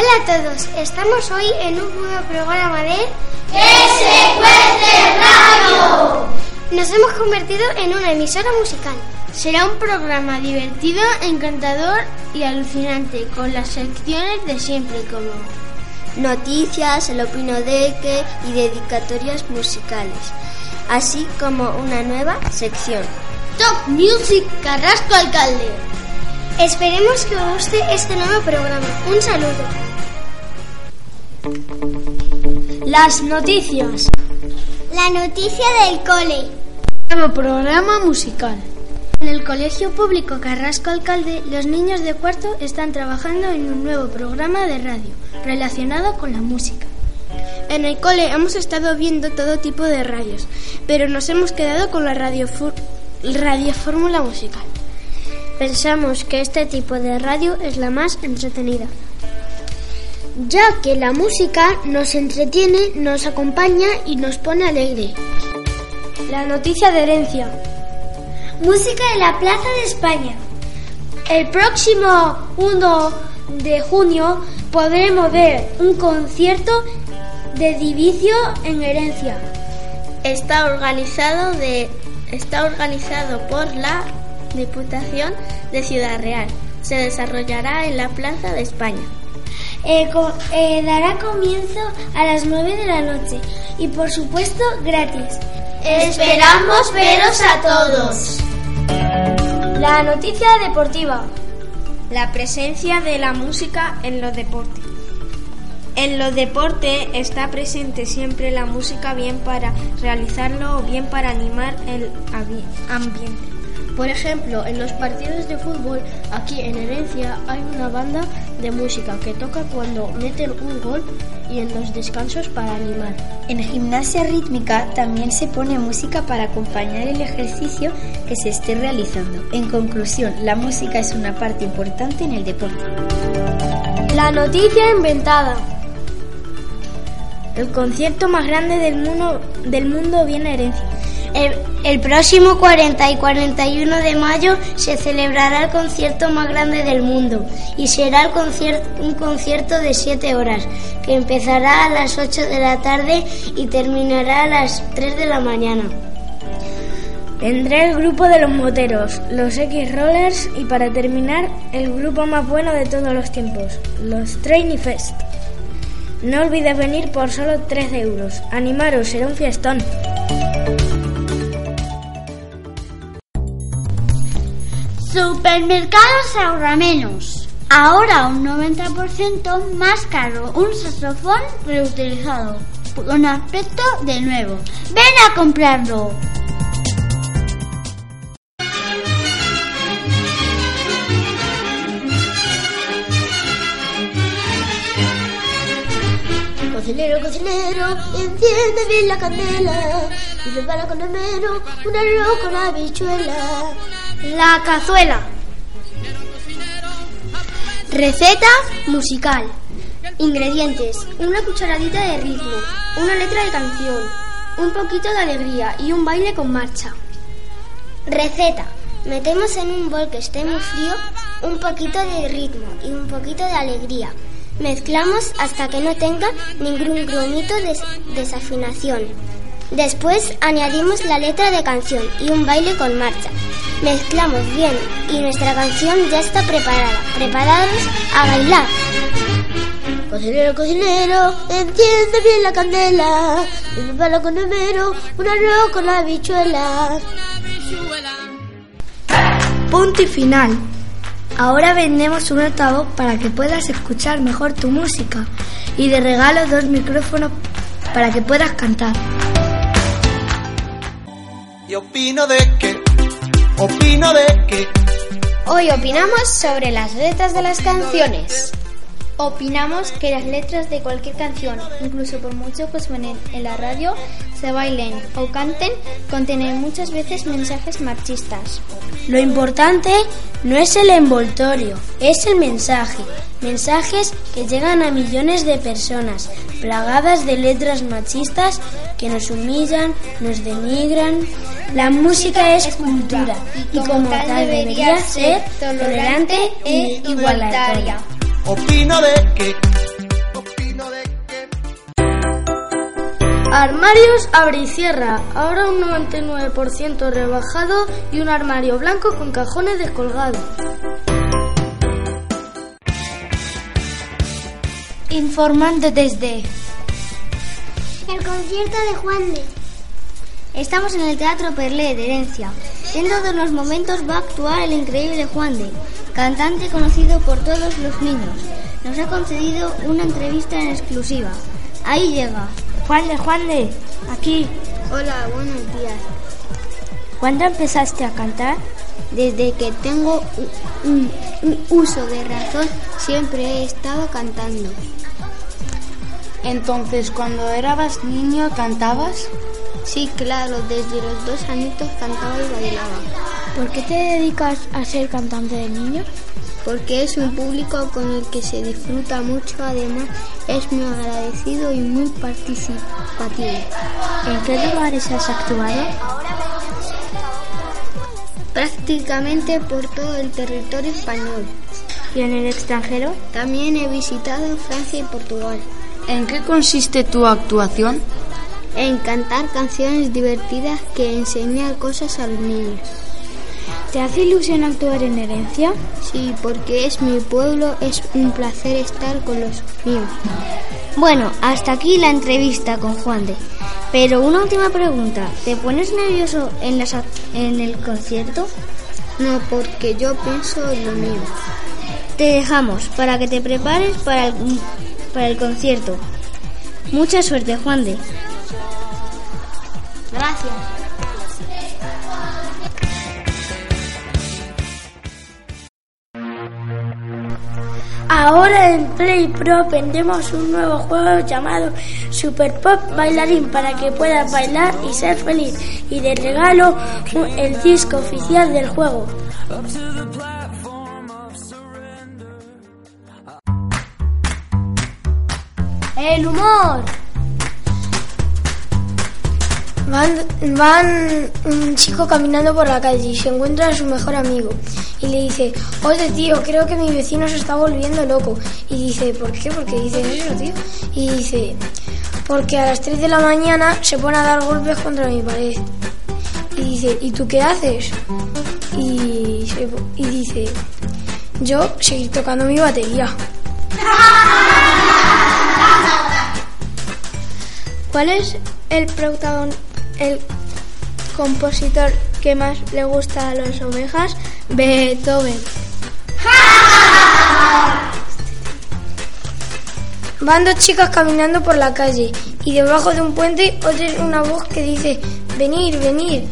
Hola a todos, estamos hoy en un nuevo programa de ¡Que se cuece radio! Nos hemos convertido en una emisora musical. Será un programa divertido, encantador y alucinante, con las secciones de siempre como noticias, el opino de que y dedicatorias musicales, así como una nueva sección. Top Music Carrasco Alcalde. Esperemos que os guste este nuevo programa. Un saludo. Las noticias. La noticia del cole. Nuevo programa musical. En el Colegio Público Carrasco Alcalde, los niños de cuarto están trabajando en un nuevo programa de radio relacionado con la música. En el cole hemos estado viendo todo tipo de radios, pero nos hemos quedado con la radio, radio fórmula musical. Pensamos que este tipo de radio es la más entretenida, ya que la música nos entretiene, nos acompaña y nos pone alegre. La noticia de herencia. Música en la Plaza de España. El próximo 1 de junio podremos ver un concierto de Divicio en Herencia. Está organizado, de, está organizado por la Diputación de Ciudad Real. Se desarrollará en la Plaza de España. Eh, eh, dará comienzo a las 9 de la noche y por supuesto gratis. Esperamos veros a todos. La noticia deportiva. La presencia de la música en los deportes. En los deportes está presente siempre la música bien para realizarlo o bien para animar el ambiente. Por ejemplo, en los partidos de fútbol aquí en Herencia hay una banda de música que toca cuando meten un gol y en los descansos para animar. En gimnasia rítmica también se pone música para acompañar el ejercicio que se esté realizando. En conclusión, la música es una parte importante en el deporte. La noticia inventada. El concierto más grande del mundo, del mundo viene a herencia. El, próximo 40 y 41 de mayo se celebrará el concierto más grande del mundo y será el un concierto de 7 horas que empezará a las 8 de la tarde y terminará a las 3 de la mañana. Vendrá el grupo de los moteros, los X-Rollers y para terminar el grupo más bueno de todos los tiempos, los Trainy Fest. No olvides venir por solo 13 euros. Animaros, será un fiestón. Supermercados ahorra menos. Ahora un 90% más caro un saxofón reutilizado con aspecto de nuevo. Ven a comprarlo. Cocinero, cocinero, enciende bien la candela y prepara con el menú un arroz con habichuela. La cazuela. Receta musical. Ingredientes. Una cucharadita de ritmo, una letra de canción, un poquito de alegría y un baile con marcha. Receta. Metemos en un bol que esté muy frío un poquito de ritmo y un poquito de alegría. Mezclamos hasta que no tenga ningún grumito de desafinación. Después añadimos la letra de canción y un baile con marcha. Mezclamos bien y nuestra canción ya está preparada. Preparados a bailar. Cocinero, cocinero, enciende bien la candela y prepara con el mero un arroz con la habichuela. Punto y final. Ahora vendemos un altavoz para que puedas escuchar mejor tu música y de regalo dos micrófonos para que puedas cantar. Y opino de que Opino de que... Hoy opinamos sobre las letras de las canciones. Opinamos que las letras de cualquier canción, incluso por mucho que suenen en la radio, se bailen o canten, contienen muchas veces mensajes machistas. Lo importante no es el envoltorio, es el mensaje. Mensajes que llegan a millones de personas, plagadas de letras machistas que nos humillan, nos denigran. La música es cultura y como tal debería ser tolerante e igualitaria. Opino de que. Opino de que. Armarios abre y cierra. Ahora un 99% rebajado y un armario blanco con cajones descolgados. Informando desde. El concierto de Juan de. Estamos en el Teatro Perlé de Herencia. Dentro de unos momentos va a actuar el increíble Juan de, cantante conocido por todos los niños. Nos ha concedido una entrevista en exclusiva. Ahí llega. Juan de, Juan de, aquí. Hola, buenos días. ¿Cuándo empezaste a cantar? Desde que tengo un, un uso de razón, siempre he estado cantando. Entonces, cuando eras niño, ¿cantabas? Sí, claro, desde los dos añitos cantaba y bailaba. ¿Por qué te dedicas a ser cantante de niño? Porque es un público con el que se disfruta mucho, además es muy agradecido y muy participativo. ¿En qué lugares has actuado? Prácticamente por todo el territorio español. ¿Y en el extranjero? También he visitado Francia y Portugal. ¿En qué consiste tu actuación? En cantar canciones divertidas que enseñan cosas a los niños. ¿Te hace ilusión actuar en herencia? Sí, porque es mi pueblo, es un placer estar con los míos. Bueno, hasta aquí la entrevista con Juan de. Pero una última pregunta, ¿te pones nervioso en, las, en el concierto? No, porque yo pienso en lo mío. Te dejamos para que te prepares para el, para el concierto. Mucha suerte, Juan de. Ahora en Play Pro vendemos un nuevo juego llamado Super Pop Bailarín para que puedas bailar y ser feliz. Y de regalo el disco oficial del juego. El humor. Van, van un chico caminando por la calle y se encuentra a su mejor amigo y le dice, oye tío, creo que mi vecino se está volviendo loco. Y dice, ¿por qué? ¿Por qué dices eso, tío? Y dice, porque a las 3 de la mañana se pone a dar golpes contra mi pared. Y dice, ¿y tú qué haces? Y, se- y dice, yo seguir tocando mi batería. ¿Cuál es el protagon el compositor que más le gusta a las ovejas? Beethoven. Van dos chicas caminando por la calle y debajo de un puente oyen una voz que dice, venir, venir.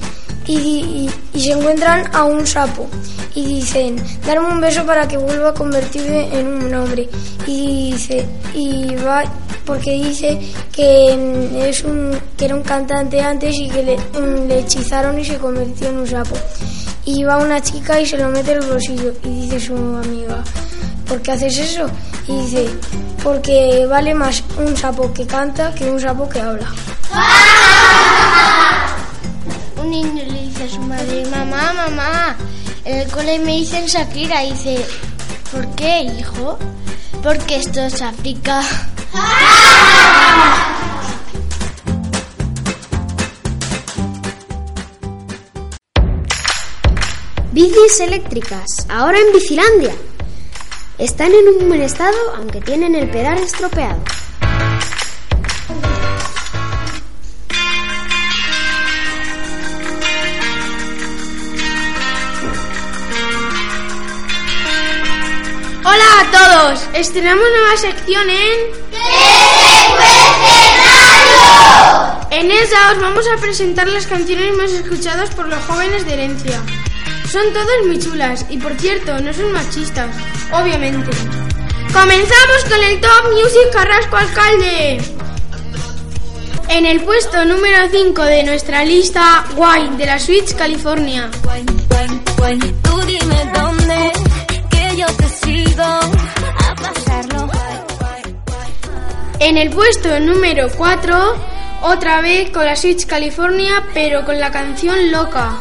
Y, y- y se encuentran a un sapo y dicen, darme un beso para que vuelva a convertirme en un hombre. Y dice, y va porque dice que mm, es un que era un cantante antes y que le, mm, le hechizaron y se convirtió en un sapo. Y va una chica y se lo mete en el bolsillo y dice su amiga, ¿por qué haces eso? Y dice, porque vale más un sapo que canta que un sapo que habla. Un niño le dice a su madre, mamá, mamá, en el cole me dicen Shakira. Y dice, ¿por qué, hijo? Porque esto es África. Bicis eléctricas, ahora en Bicilandia. Están en un buen estado, aunque tienen el pedal estropeado. Hola a todos. Estrenamos nueva sección en En ella os vamos a presentar las canciones más escuchadas por los jóvenes de herencia. Son todas muy chulas y por cierto, no son machistas, obviamente. Comenzamos con el Top Music Carrasco Alcalde. En el puesto número 5 de nuestra lista, Wine de la Switch California. Tú dime dónde, que yo te sigo a pasarlo. En el puesto número 4, otra vez con la Switch California, pero con la canción Loca.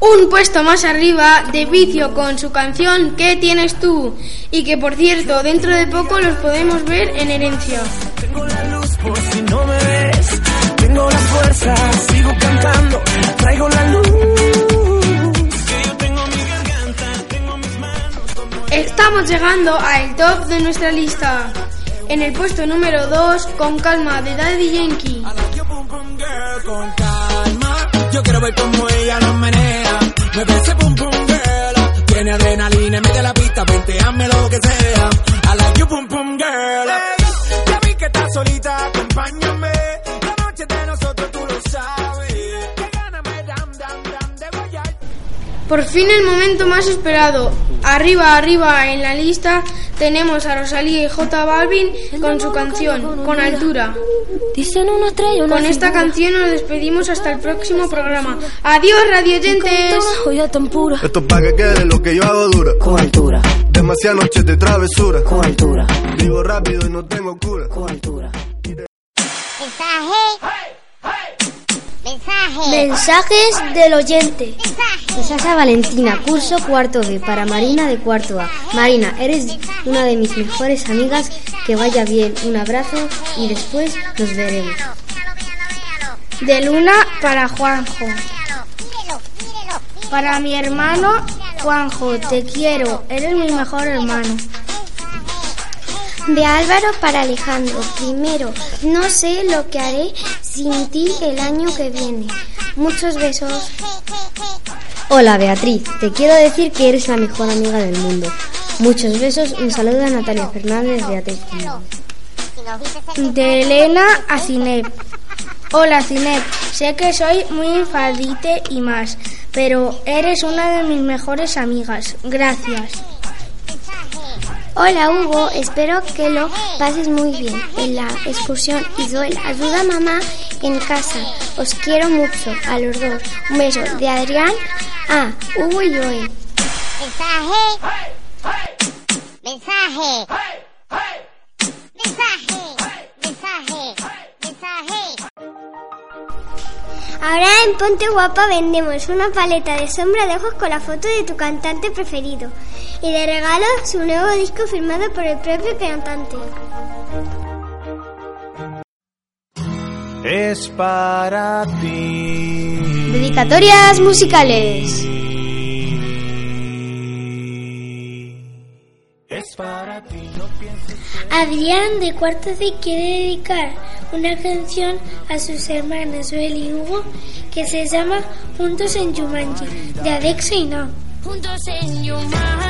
Un puesto más arriba, de vicio con su canción ¿Qué tienes tú? Y que por cierto, dentro de poco los podemos ver en herencia. Tengo la luz por si no me ves. Tengo la fuerza, sigo cantando. Traigo la luz. Estamos llegando al top de nuestra lista. En el puesto número 2, con calma, de Daddy Yankee. Con calma. Yo quiero ver cómo ella lo menea. Me ese pum pum girl. Tiene adrenalina en medio de la pista. Vente, hazme lo que sea. I like you pum pum girl. Hey, ya vi que estás solita, acompáñame. La noche de nosotros tú lo sabes. Por fin el momento más esperado. Arriba, arriba en la lista tenemos a Rosalía y J Balvin con su canción, Con Altura. Con esta canción nos despedimos hasta el próximo programa. Adiós, radioyentes. Joya tan pura. Esto es pa' que quede lo que yo hago dura. Con altura, Demasiadas noches de travesura. con altura, Vivo rápido y no tengo cura. con altura. Mensajes del oyente. Sasa Valentina, curso cuarto B para Marina de cuarto A. Marina, eres una de mis mejores amigas. Que vaya bien. Un abrazo y después nos veremos. De Luna para Juanjo. Para mi hermano Juanjo, te quiero. Eres mi mejor hermano. De Álvaro para Alejandro. Primero, no sé lo que haré sin ti el año que viene. Muchos besos. Hola Beatriz, te quiero decir que eres la mejor amiga del mundo. Muchos besos. Un saludo a Natalia Fernández de Atlético. De Elena a Cinep. Hola Cinep, sé que soy muy enfadite y más, pero eres una de mis mejores amigas. Gracias. Hola Hugo, espero que lo pases muy bien en la excursión y doy ayuda a mamá en casa. Os quiero mucho a los dos. Un beso de Adrián a Hugo y Joel. Mensaje. Mensaje. Mensaje. Mensaje. Mensaje. Ahora en Ponte Guapa vendemos una paleta de sombra de ojos con la foto de tu cantante preferido y de regalo su nuevo disco firmado por el propio cantante. Es para ti. Dedicatorias musicales. Es para ti, no pienses Adrián de cuarto C quiere dedicar una canción a sus hermanas Joel y Hugo que se llama Juntos en Jumanji de Alexa y No. Juntos en Yumanji.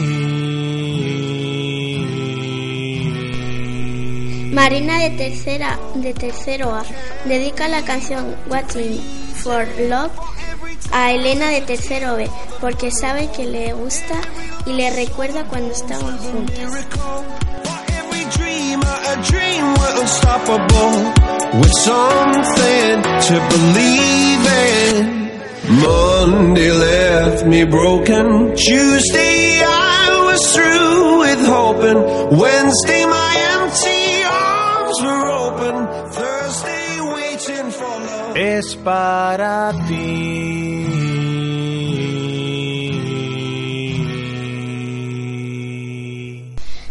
Marina de tercera de tercero A dedica la canción Waiting for Love a Elena de tercero B porque sabe que le gusta y le recuerda cuando estaban juntas. Monday left me broken. Tuesday I was through with hoping. Wednesday my Es para ti.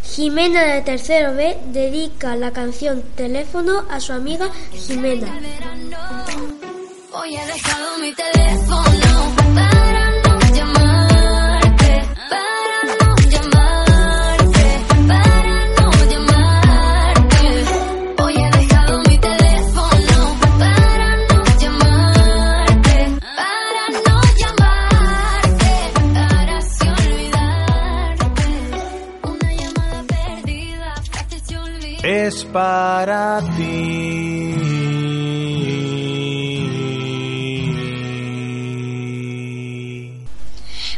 Jimena de tercero B dedica la canción Teléfono a su amiga Jimena. Hoy he dejado mi teléfono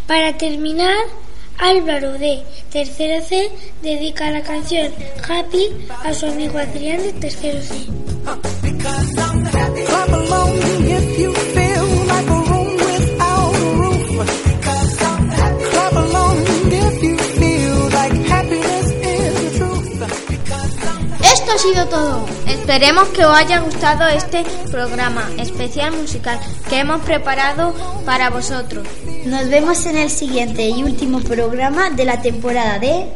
para terminar, Álvaro de tercero C dedica la canción Happy a su amigo Adrián de tercero C. sido todo. Esperemos que os haya gustado este programa especial musical que hemos preparado para vosotros. Nos vemos en el siguiente y último programa de la temporada de